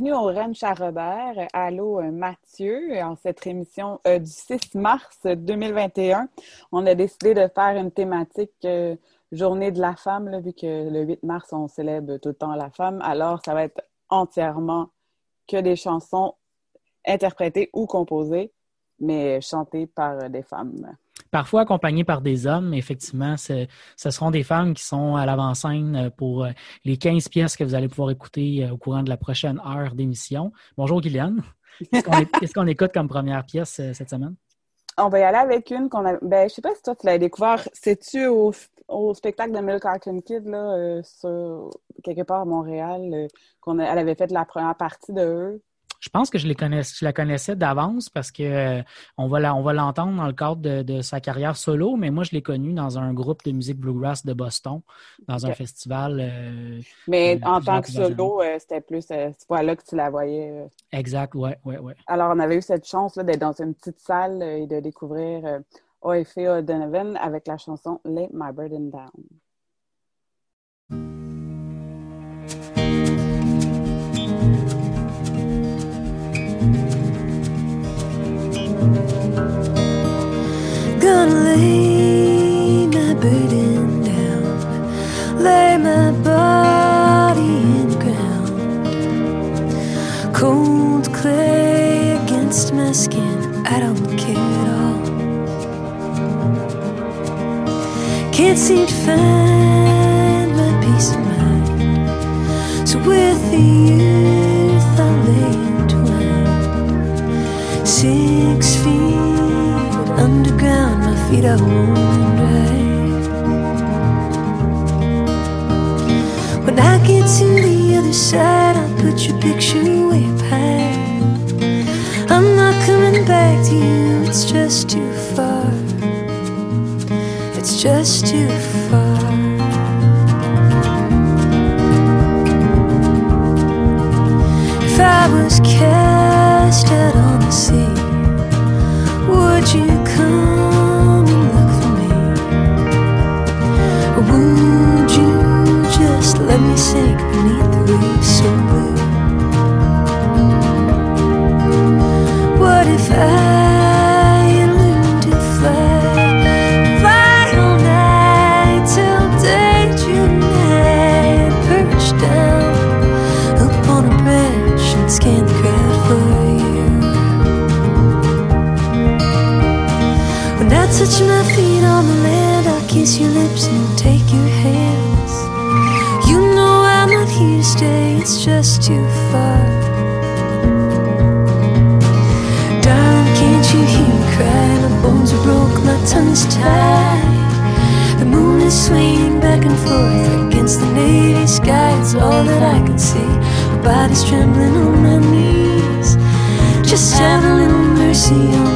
Bienvenue au Ranch à Robert. Allô Mathieu. En cette émission euh, du 6 mars 2021, on a décidé de faire une thématique euh, Journée de la femme, vu que le 8 mars, on célèbre tout le temps la femme. Alors, ça va être entièrement que des chansons interprétées ou composées, mais chantées par des femmes parfois accompagnées par des hommes. Effectivement, ce seront des femmes qui sont à l'avant-scène euh, pour euh, les 15 pièces que vous allez pouvoir écouter euh, au courant de la prochaine heure d'émission. Bonjour, Guyliane. Qu'est-ce qu'on écoute comme première pièce cette semaine? On va y aller avec une qu'on a. Ben, je sais pas si toi tu l'as découvert. C'est-tu au, spectacle de Milk Carton Kid, là, quelque part à Montréal, qu'on elle avait fait la première partie de eux? Je pense que je, les je la connaissais d'avance parce que euh, on va l'entendre dans le cadre de, sa carrière solo, mais moi, je l'ai connue dans un groupe de musique bluegrass de Boston, dans un festival. Euh, mais en tant que solo, euh, c'était plus cette fois-là que tu la voyais. Exact, oui, oui, oui. Alors, on avait eu cette chance d'être dans une petite salle et de découvrir O.F.A. Donovan avec la chanson Lay My Burden Down. away. Body's trembling on my knees. Just have a little mercy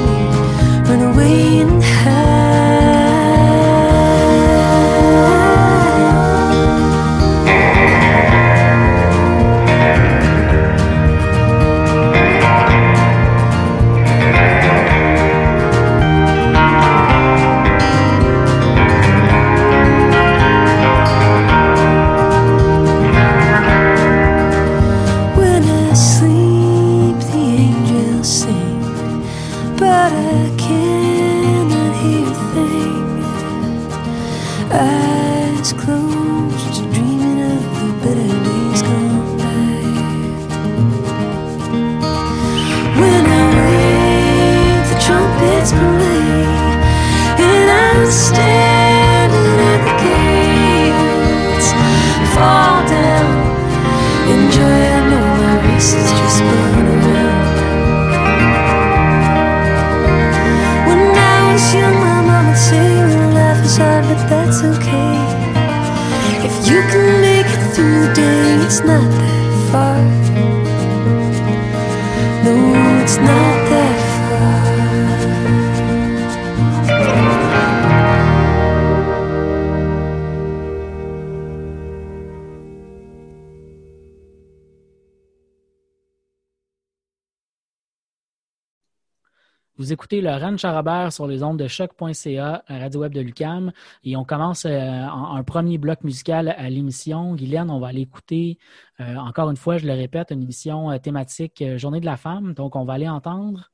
Vous écoutez le Ren Charabert sur les ondes de choc.ca, Radio Web de Lucam, et on commence euh, un premier bloc musical à l'émission. Guylaine, on va aller écouter, euh, encore une fois, je le répète, une émission euh, thématique Journée de la femme. Donc, on va aller entendre.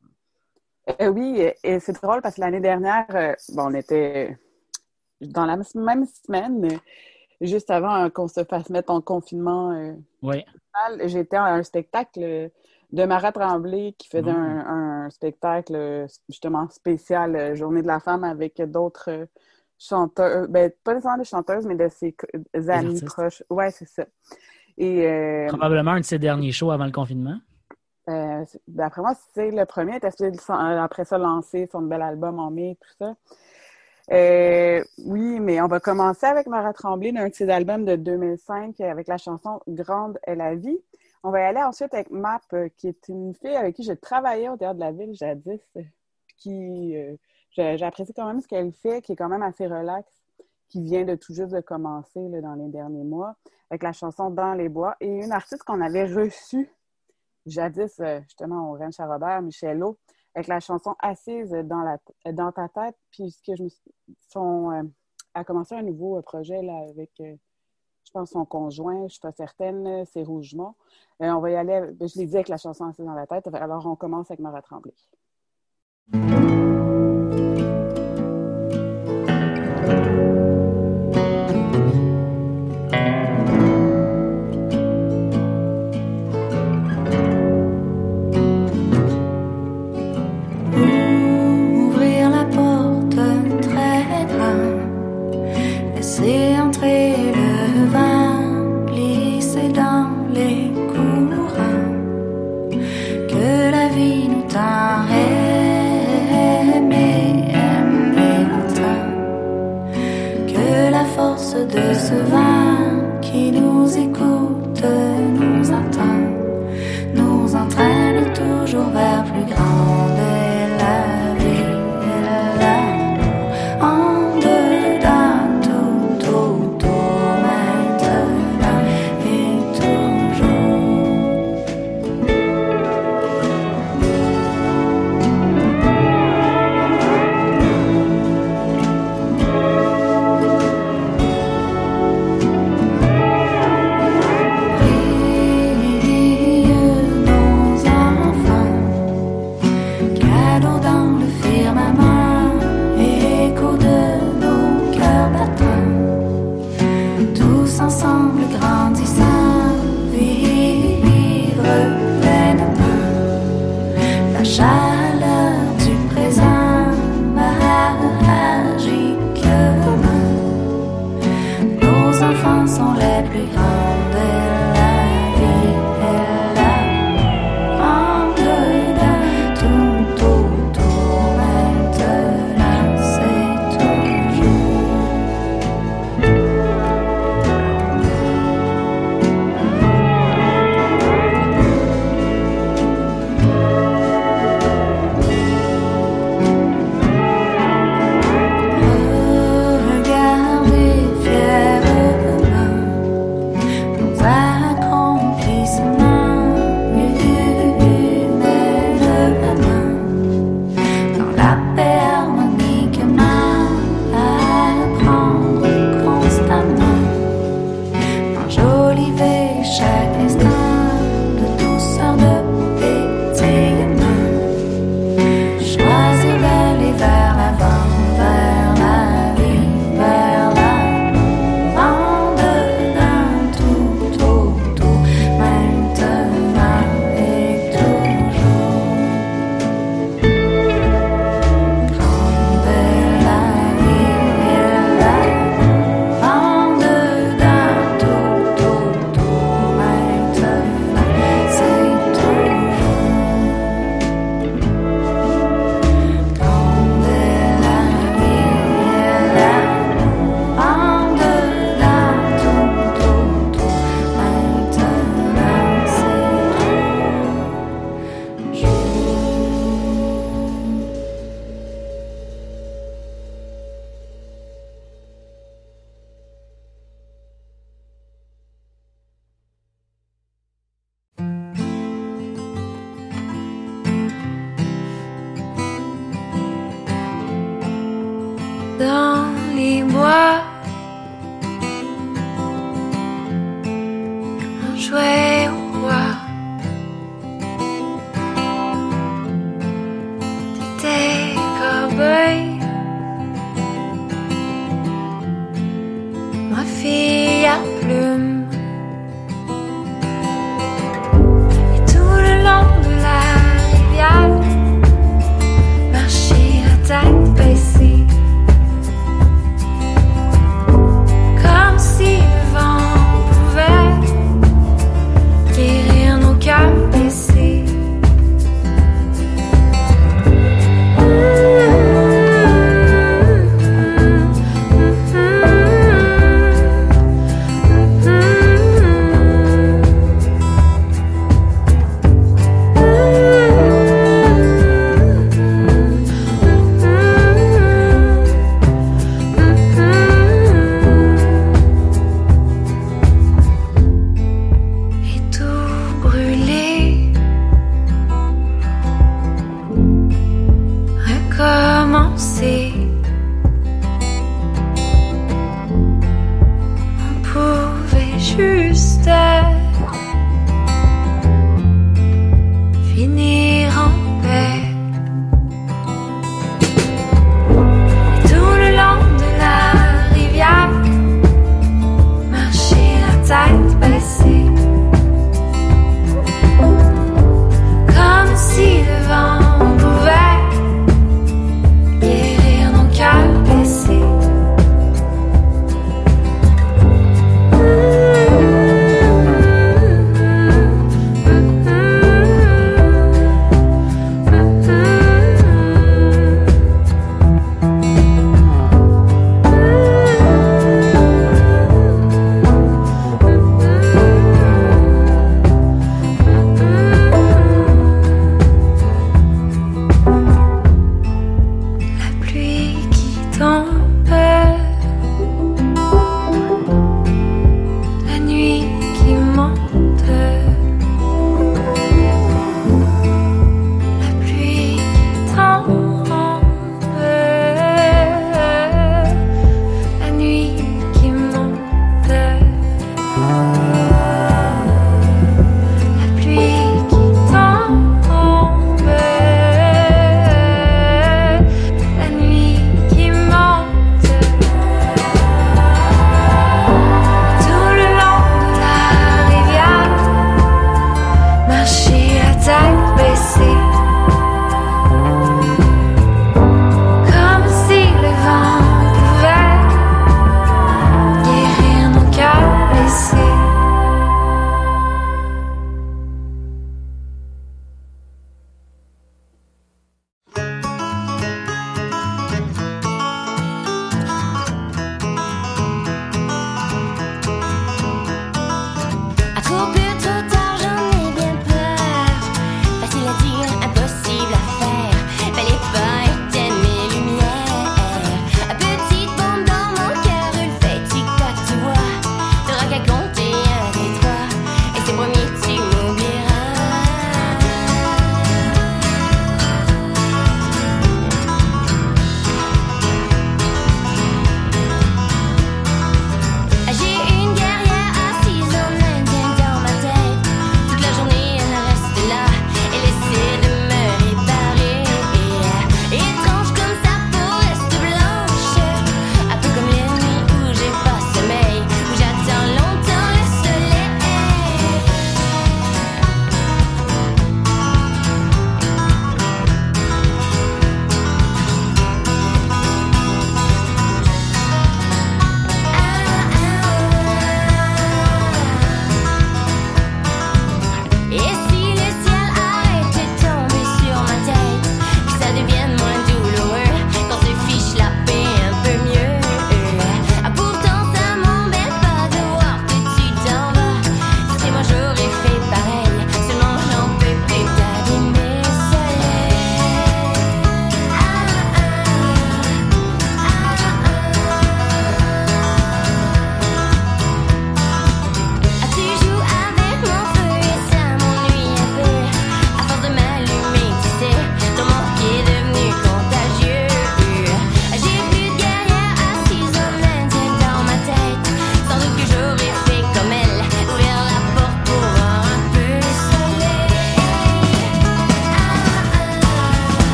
oui, et c'est drôle parce que l'année dernière, bon, on était dans la même semaine, juste avant qu'on se fasse mettre en confinement. oui. J'étais à un spectacle de Marat Tremblay qui faisait mm. un, spectacle justement spécial euh, Journée de la femme avec d'autres euh, chanteurs, euh, ben, pas nécessairement des chanteuses, mais de ses amis proches. Ouais, c'est ça. Et, Probablement un de ses derniers shows avant le confinement. D'après moi, c'est le premier. après ça lancé son bel album en mai, tout ça. oui, mais on va commencer avec Marat Tremblay d'un de ses albums de 2005 avec la chanson Grande est la vie. On va y aller ensuite avec Map, euh, qui est une fille avec qui j'ai travaillé au Théâtre de la Ville jadis, qui euh, j'apprécie quand même ce qu'elle fait, qui est quand même assez relax, qui vient de tout juste de commencer dans les derniers mois, avec la chanson Dans les bois, et une artiste qu'on avait reçue jadis, euh, justement, au Rennes Charrobert, Michelot, avec la chanson Assise dans, la, dans ta tête, puisque je me son, a commencé un nouveau projet là, avec je pense, son conjoint, je suis pas certaine, c'est Rougemont. Euh, on va y aller, je l'ai dit avec la chanson assez dans la tête, alors on commence avec Marat Tremblay.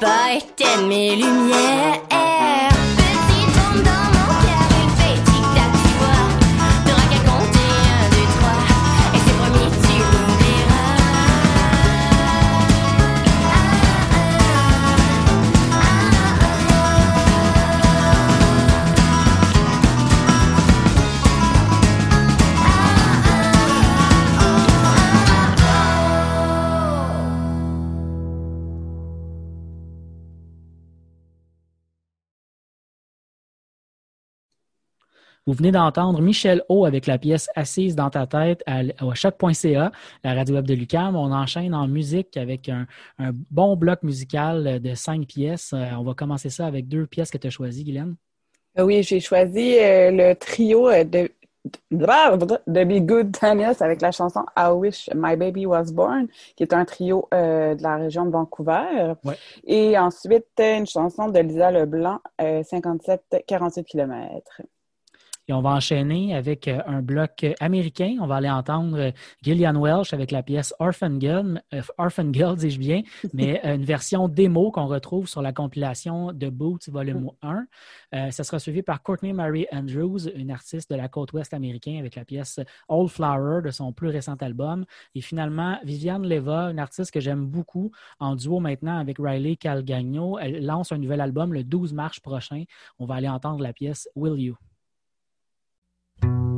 Bye. Vous venez d'entendre Michel O avec la pièce Assise dans ta tête à, à choc.ca, la radio web de Lucam. On enchaîne en musique avec un, un bon bloc musical de cinq pièces. Euh, On va commencer ça avec deux pièces que tu as choisies, Guylaine. Euh, Oui, j'ai choisi euh, le trio de, de Be Good Daniels avec la chanson I Wish My Baby Was Born, qui est un trio euh, de la région de Vancouver. Ouais. Et ensuite, une chanson de Lisa Leblanc, euh, 57-48 km. Et on va enchaîner avec euh, un bloc euh, américain. On va aller entendre euh, Gillian Welsh avec la pièce Orphan Girl, Orphan Girl, dis-je bien, mais une version démo qu'on retrouve sur la compilation de Boots Volume 1. Euh, ça sera suivi par Courtney Mary Andrews, une artiste de la côte ouest américaine, avec la pièce Old Flower de son plus récent album. Et finalement, Viviane Leva, une artiste que j'aime beaucoup, en duo maintenant avec Riley Calgagno. Elle lance un nouvel album le 12 mars prochain. On va aller entendre la pièce Will You. thank you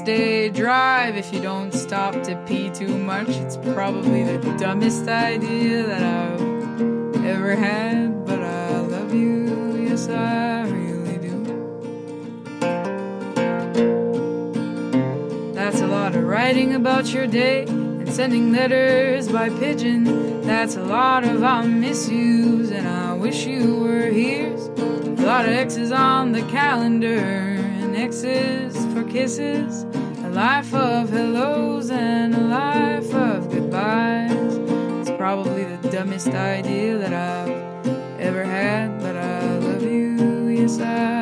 day drive if you don't stop to pee too much. It's probably the dumbest idea that I've ever had, but I love you, yes, I really do. That's a lot of writing about your day and sending letters by pigeon. That's a lot of I miss yous and I wish you were here. A lot of X's on the calendar and X's for kisses. Life of hellos and a life of goodbyes. It's probably the dumbest idea that I've ever had, but I love you, yes, I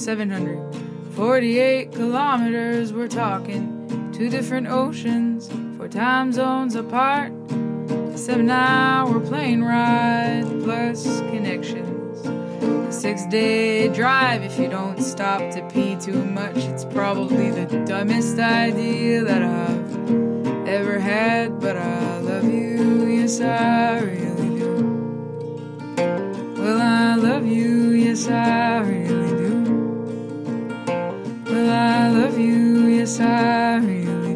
5,748 kilometers. We're talking two different oceans, four time zones apart. A seven hour plane ride plus connections. A six day drive if you don't stop to pee too much. It's probably the dumbest idea that I've ever had, but I love you, yes, I really do. Well, I love you, yes, I really do. I love you, yes, I really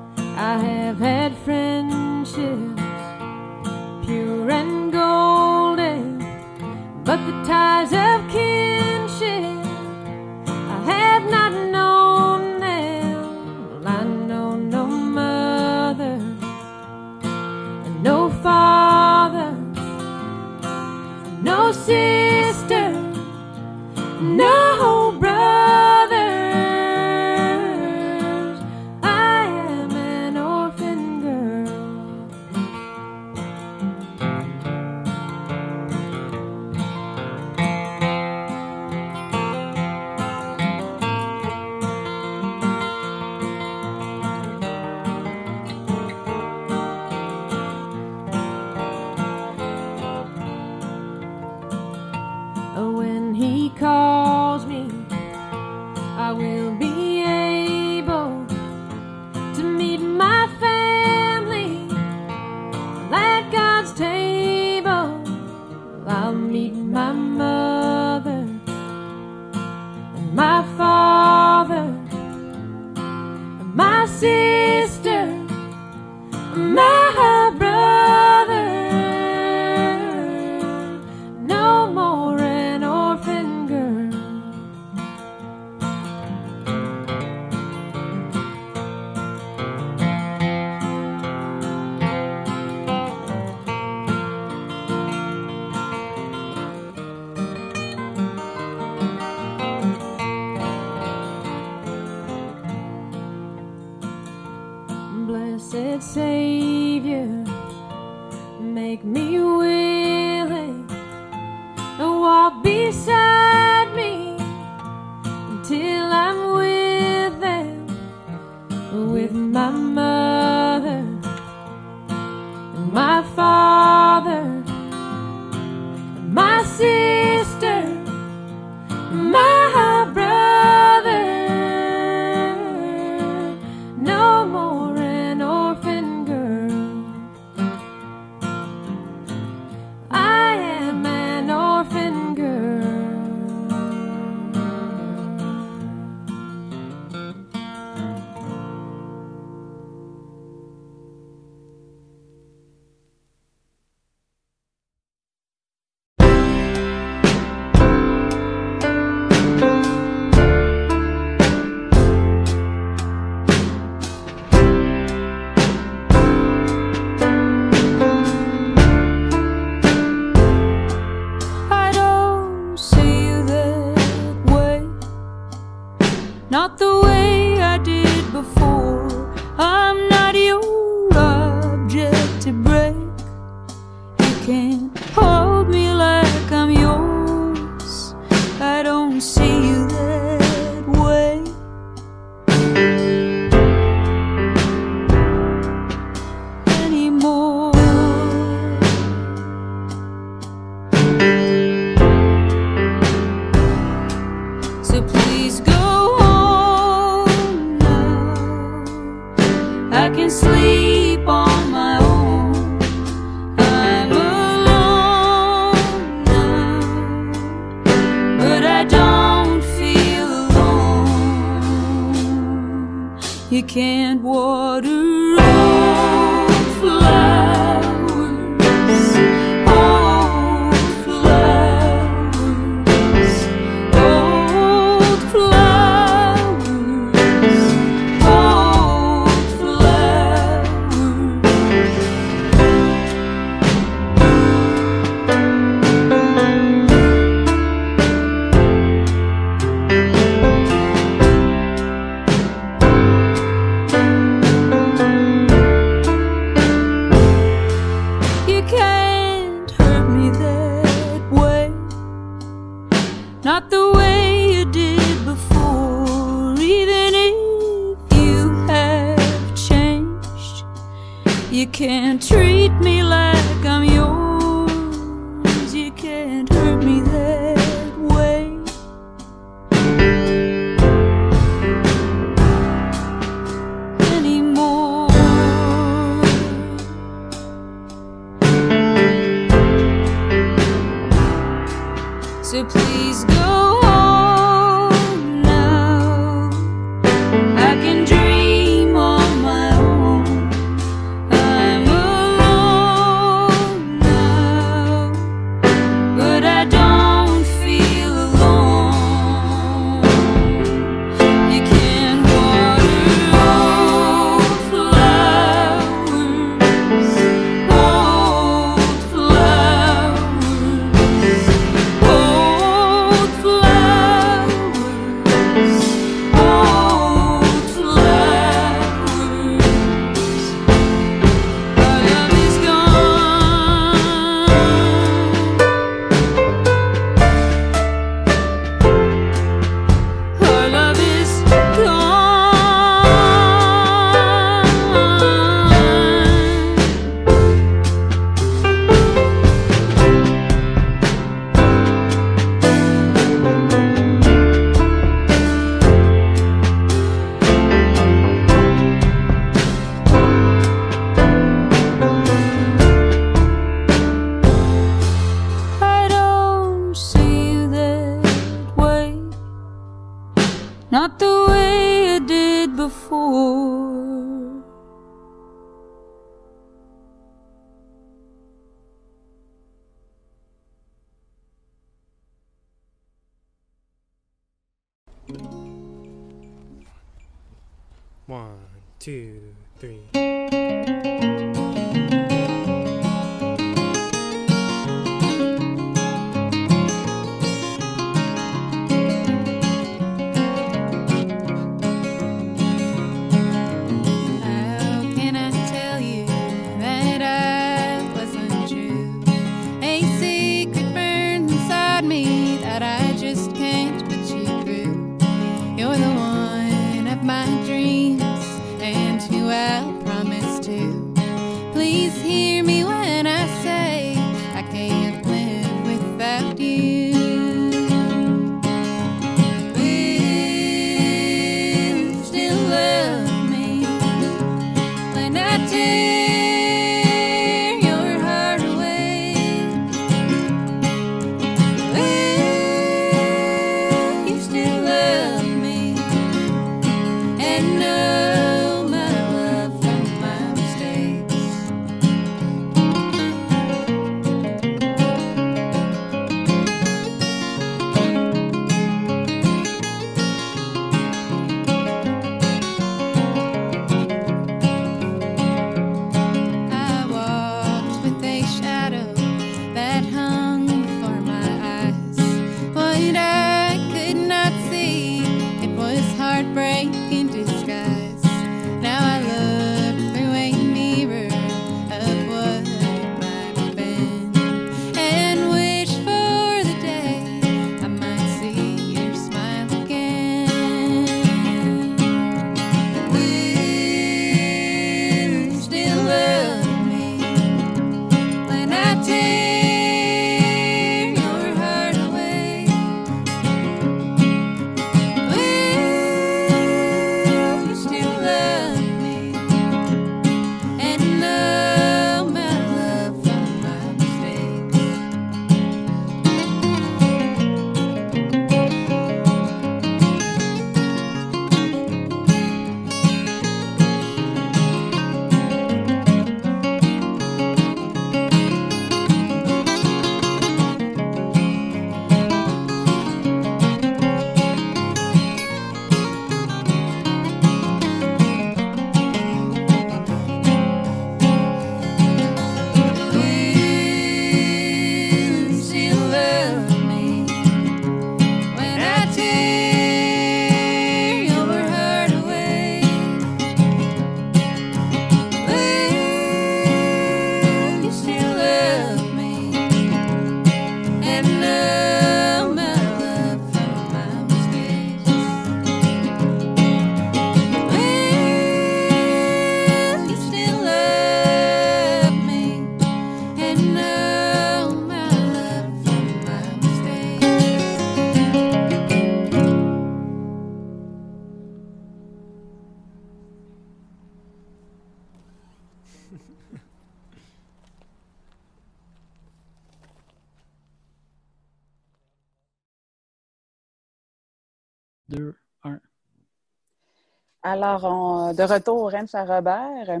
Alors, de retour au à Robert.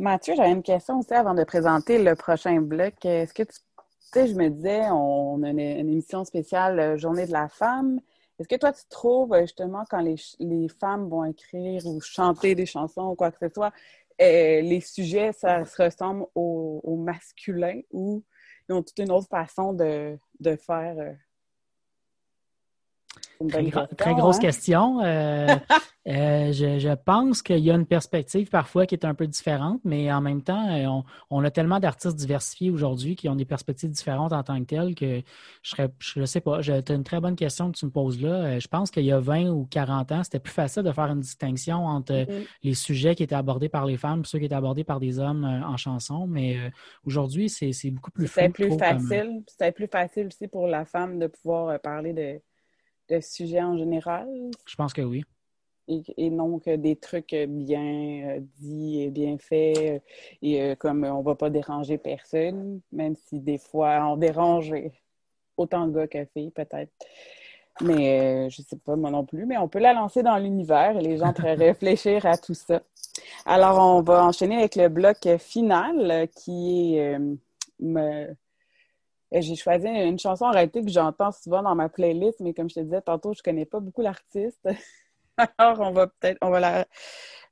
Mathieu, j'avais une question aussi avant de présenter le prochain bloc. Est-ce que tu sais, je me disais, on a une, émission spéciale euh, Journée de la femme. Est-ce que toi, tu trouves euh, justement quand les, femmes vont écrire ou chanter des chansons ou quoi que ce soit, euh, les sujets, ça se ressemble au, masculin ou ils ont toute une autre façon de faire? Très, grosse hein? question. Euh, euh, je, je pense qu'il y a une perspective parfois qui est un peu différente, mais en même temps, euh, on, on a tellement d'artistes diversifiés aujourd'hui qui ont des perspectives différentes en tant que telles que je serais, je ne sais pas, c'est une très bonne question que tu me poses là. Je pense qu'il y a 20 ou 40 ans, c'était plus facile de faire une distinction entre Mhm. les sujets qui étaient abordés par les femmes et ceux qui étaient abordés par des hommes en chanson, mais aujourd'hui, c'est beaucoup plus. C'était plus facile. C'était plus facile aussi pour la femme de pouvoir parler de, de sujets en général? Je pense que oui. et, et non que des trucs bien euh, dits et bien faits euh, et euh, comme on va pas déranger personne, même si des fois on dérange autant de gars que filles peut-être. Mais euh, je sais pas moi non plus, mais on peut la lancer dans l'univers et les gens pourraient réfléchir à tout ça. Alors on va enchaîner avec le bloc final qui est me- euh, J'ai choisi une chanson en réalité que j'entends souvent dans ma playlist, mais comme je te disais tantôt, je connais pas beaucoup l'artiste. Alors, on va peut-être, on va la,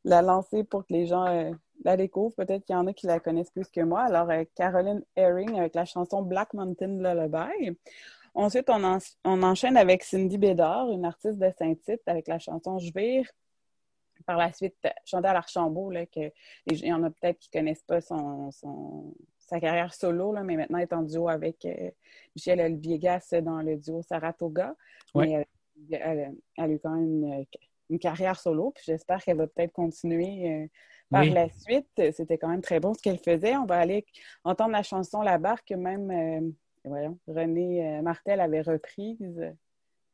la lancer pour que les gens euh, la découvrent. Peut-être qu'il y en a qui la connaissent plus que moi. Alors, euh, Caroline Herring avec la chanson Black Mountain Lullaby. Ensuite, on, en- on enchaîne avec Cindy Bédard, une artiste de Saint-Tite, avec la chanson Je vire. Par la suite, Chantal Archambault, là, que il y en a peut-être qui connaissent pas son- sa carrière solo, là, mais maintenant elle est en duo avec euh, Michel Olviegas dans le duo Saratoga. Ouais. Mais euh, elle, elle a eu quand même une, une carrière solo, puis j'espère qu'elle va peut-être continuer euh, Par Oui. la suite, c'était quand même très bon ce qu'elle faisait. On va aller entendre la chanson La Barque, que même euh, voyons, René Martel avait reprise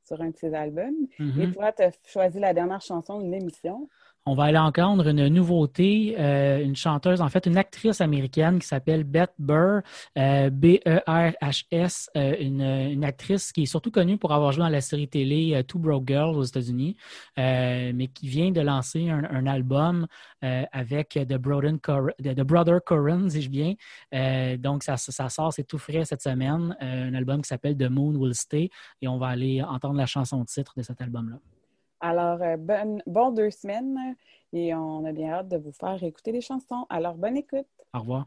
sur un de ses albums. Et toi, tu as choisi la dernière chanson de l'émission. On va aller entendre une nouveauté, euh, une chanteuse, en fait, une actrice américaine qui s'appelle Beth Burr, euh, B-E-R-H-S, euh, une, actrice qui est surtout connue pour avoir joué dans la série télé Two Broke Girls aux États-Unis, mais qui vient de lancer un, album avec The, The The Brother Corrin, dis-je bien. Euh, donc, ça, sort, c'est tout frais cette semaine, un album qui s'appelle The Moon Will Stay, et on va aller entendre la chanson titre de cet album-là. Alors, euh, bonne, bon deux semaines et on a bien hâte de vous faire écouter des chansons. Alors, bonne écoute. Au revoir.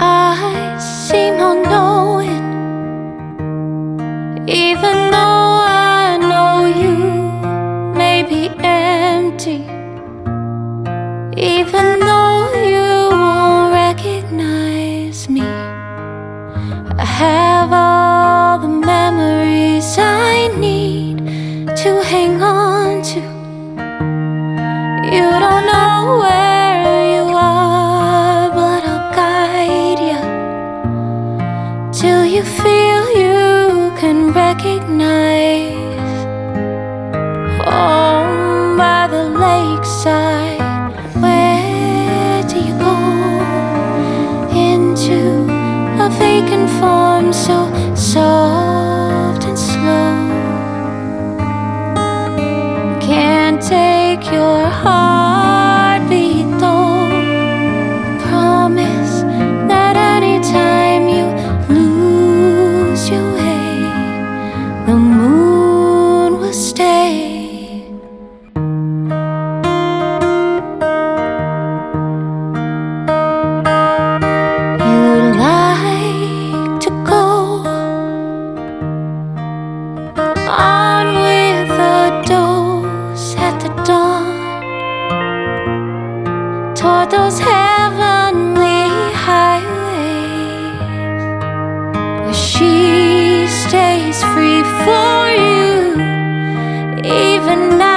Eyes seem unknowing, even now